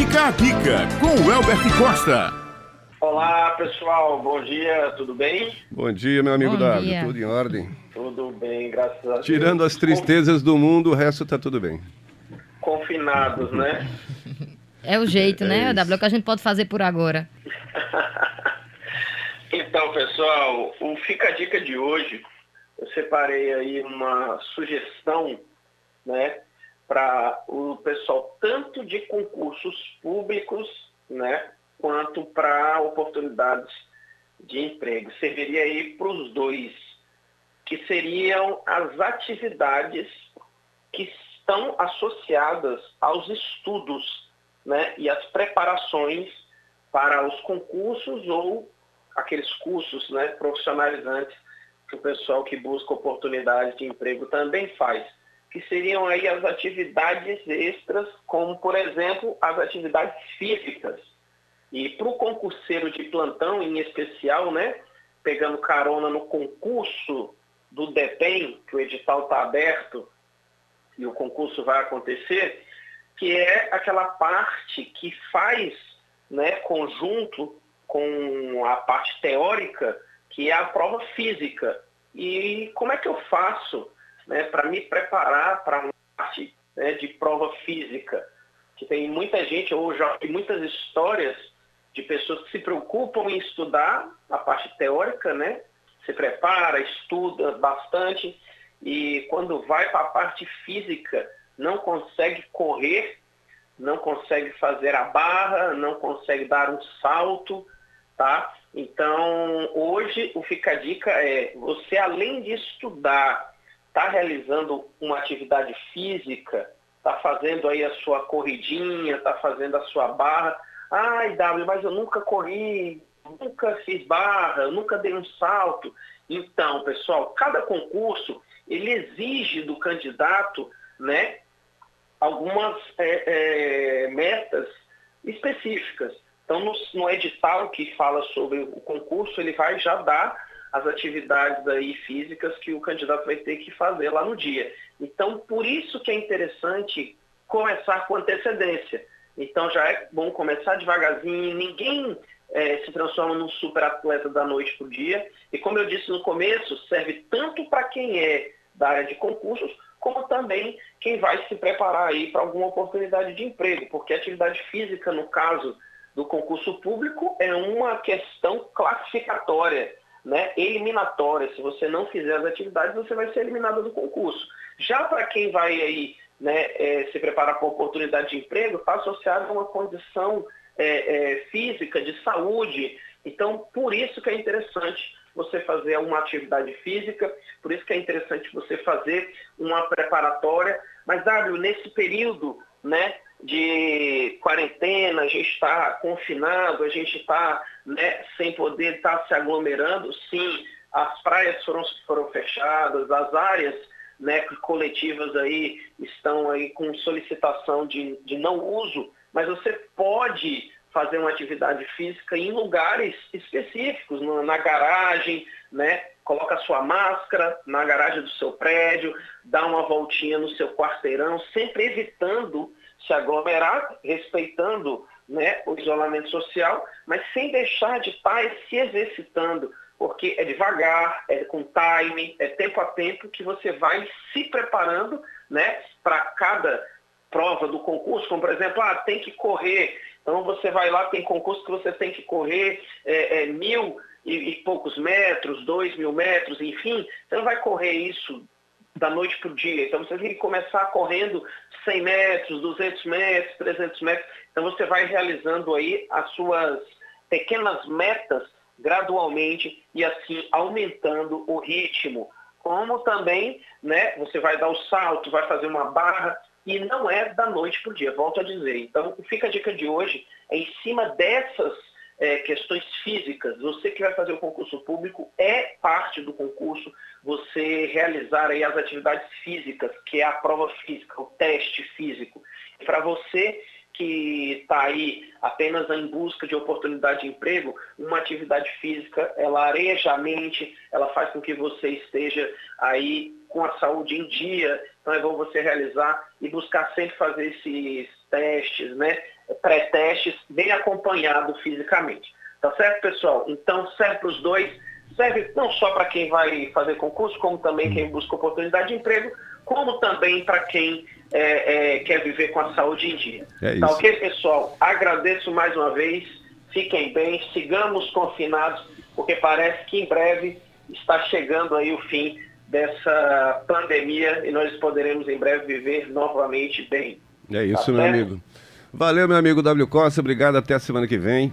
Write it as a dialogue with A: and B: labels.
A: Fica a dica com o Elbert Costa.
B: Olá pessoal, bom dia, tudo bem?
C: Bom dia, meu amigo Davi, tudo em ordem.
B: Tudo bem, graças a Deus.
C: Tirando as tristezas do mundo, o resto tá tudo bem.
B: Confinados, né?
D: É o jeito,
C: É
D: né,
C: isso.
D: W? É o que a gente pode fazer por agora.
B: Então, pessoal, o Fica a Dica de hoje, eu separei aí uma sugestão, né, para o pessoal tanto de concursos públicos, né, quanto para oportunidades de emprego. Serviria aí para os dois, que seriam as atividades que estão associadas aos estudos, né, e as preparações para os concursos ou aqueles cursos né, profissionalizantes que o pessoal que busca oportunidade de emprego também faz, que seriam aí as atividades extras, como por exemplo as atividades físicas. E para o concurseiro de plantão em especial, né, pegando carona no concurso do DEPEN, que o edital está aberto e o concurso vai acontecer, que é aquela parte que faz né, conjunto com a parte teórica, que é a prova física. E como é que eu faço né, para me preparar para uma parte né, de prova física? Que tem muita gente, ou já vi muitas histórias de pessoas que se preocupam em estudar a parte teórica, né? Se prepara, estuda bastante e quando vai para a parte física não consegue correr, não consegue fazer a barra, não consegue dar um salto, tá? Então, hoje o Fica a Dica é, você além de estudar, está realizando uma atividade física, está fazendo aí a sua corridinha, está fazendo a sua barra. Ai, W, mas eu nunca corri, nunca fiz barra, nunca dei um salto. Então, pessoal, cada concurso, ele exige do candidato, né, algumas é, é, metas específicas. Então, no, no edital que fala sobre o concurso, ele vai já dar as atividades aí físicas que o candidato vai ter que fazer lá no dia. Então, por isso que é interessante começar com antecedência. Então, já é bom começar devagarzinho, ninguém é, se transforma num super atleta da noite para o dia. E como eu disse no começo, serve tanto para quem é da área de concursos, como também quem vai se preparar aí para alguma oportunidade de emprego, porque a atividade física, no caso do concurso público, é uma questão classificatória, né, eliminatória. Se você não fizer as atividades, você vai ser eliminado do concurso. Já para quem vai aí né, é, se preparar para oportunidade de emprego, está associado a uma condição é, é, física, de saúde. Então, por isso que é interessante você fazer uma atividade física, por isso que é interessante você fazer uma preparatória. Mas, W, nesse período né, de quarentena, a gente está confinado, a gente está né, sem poder estar se aglomerando, sim, as praias foram, foram fechadas, as áreas né, coletivas aí estão aí com solicitação de, de não uso, mas você pode fazer uma atividade física em lugares específicos, na, garagem, né? Coloca sua máscara na garagem do seu prédio, dá uma voltinha no seu quarteirão, sempre evitando se aglomerar, respeitando né, o isolamento social, mas sem deixar de estar se exercitando, porque é devagar, é com time, é tempo a tempo que você vai se preparando né, para cada prova do concurso, como por exemplo, ah, tem que correr. Então você vai lá, tem concurso que você tem que correr é, é, mil e, e poucos metros, dois mil metros, enfim, você não vai correr isso da noite para o dia. Então você tem que começar correndo 100 metros, 200 metros, 300 metros. Então você vai realizando aí as suas pequenas metas gradualmente e assim aumentando o ritmo. Como também, né, você vai dar o salto, vai fazer uma barra e não é da noite para o dia, volto a dizer. Então, fica a dica de hoje é em cima dessas é, questões físicas. Você que vai fazer o concurso público é parte do concurso você realizar aí as atividades físicas, que é a prova física, o teste físico. Para você que está aí apenas em busca de oportunidade de emprego, uma atividade física, ela areja a mente, ela faz com que você esteja aí com a saúde em dia. Então é bom você realizar e buscar sempre fazer esses testes, né? Pré-testes, bem acompanhado fisicamente. Tá certo, pessoal? Então serve para os dois, serve não só para quem vai fazer concurso, como também quem busca oportunidade de emprego, como também para quem é, é, quer viver com a saúde em dia.
C: É
B: tá ok, pessoal? Agradeço mais uma vez, fiquem bem, sigamos confinados, porque parece que em breve está chegando aí o fim dessa pandemia e nós poderemos em breve viver novamente bem.
C: É isso,
B: Tá
C: meu amigo. Valeu, meu amigo W Costa. Obrigado. Até a semana que vem.